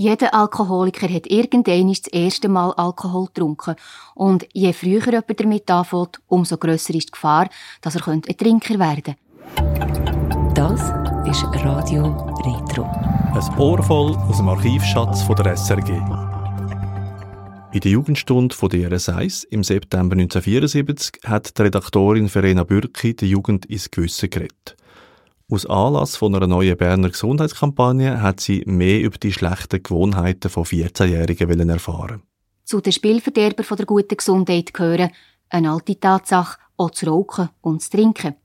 Jeder Alkoholiker hat irgendwann das erste Mal Alkohol getrunken. Und je früher jemand damit anfängt, umso grösser ist die Gefahr, dass er ein Trinker werden könnte. Das ist Radio Retro. Ein Ohr voll aus dem Archivschatz von der SRG. In der Jugendstunde von der RS1 im September 1974 hat die Redaktorin Verena Bürki die Jugend ins Gewissen geredet. Aus Anlass von einer neuen Berner Gesundheitskampagne hat sie mehr über die schlechten Gewohnheiten von 14-Jährigen erfahren. Zu den Spielverderber der guten Gesundheit gehören eine alte Tatsache, auch zu rauchen und zu trinken.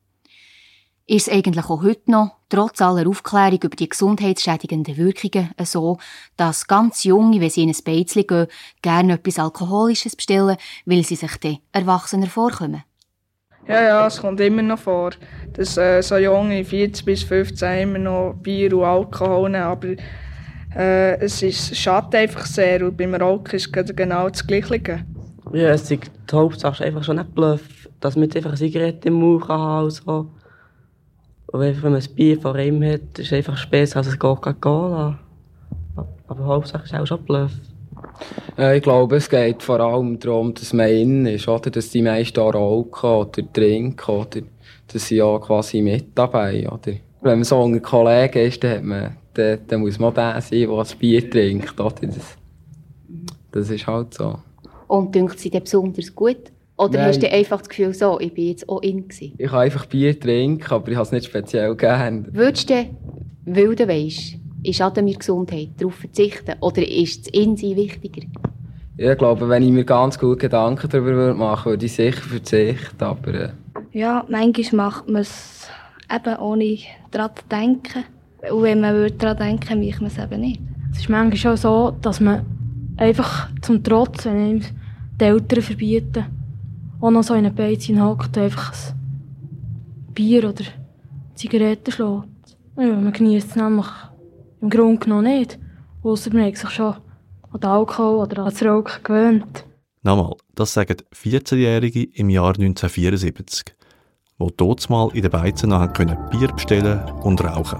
Ist es eigentlich auch heute noch, trotz aller Aufklärung über die gesundheitsschädigenden Wirkungen, so, dass ganz Junge, wenn sie in ein Beizli gehen, gerne etwas Alkoholisches bestellen, weil sie sich dann erwachsener vorkommen? Ja, ja, es kommt immer noch vor, dass äh, so junge 14 bis 15 immer noch Bier und Alkohol nehmen, aber äh, es, ist, schadet einfach sehr und beim Rauchen ist es genau das Gleiche. Ja, es ist die Hauptsache einfach schon nicht Bluff, dass man einfach eine Zigarette im Mund haben kann. Und wenn man ein Bier vor ihm hat, ist es einfach besser als ein Coca-Cola. Aber Hauptsache ist auch schon Bluff. Äh, ich glaube, es geht vor allem darum, dass man innen ist, oder? dass die meisten auch rauchen oder trinken, oder dass sie ja quasi mit dabei oder? Wenn man so ein Kollege ist, dann, hat man, dann, dann muss man der sein, der das Bier trinkt. Oder? Das, das ist halt so. Und dünkt sie dir besonders gut? Oder Nein. hast du einfach das Gefühl, so, ich bin jetzt auch in gewesen? Ich kann einfach Bier trinken, aber ich habe es nicht speziell gern. Würdest du, weil du weisst, ist Ademir Gesundheit darauf verzichten? Oder ist das Insein wichtiger? Ich glaube, wenn ich mir ganz gut Gedanken darüber machen würde, würde ich sicher verzichten. Aber, äh. Ja, manchmal macht man es eben ohne daran zu denken. Und wenn man daran denken würde, macht man es eben nicht. Es ist manchmal auch so, dass man einfach zum Trotz, wenn einem die Eltern verbieten, auch noch so in einem Beizchen hockt, einfach ein Bier oder Zigaretten schlägt. Ja, man genießt es nämlich im Grunde genommen nicht. Ausser man hat sich schon an den Alkohol oder an das Rauchen gewöhnt. Nochmal, das sagen 14-Jährige im Jahr 1974, die dort mal in den Beizen noch Bier bestellen und rauchen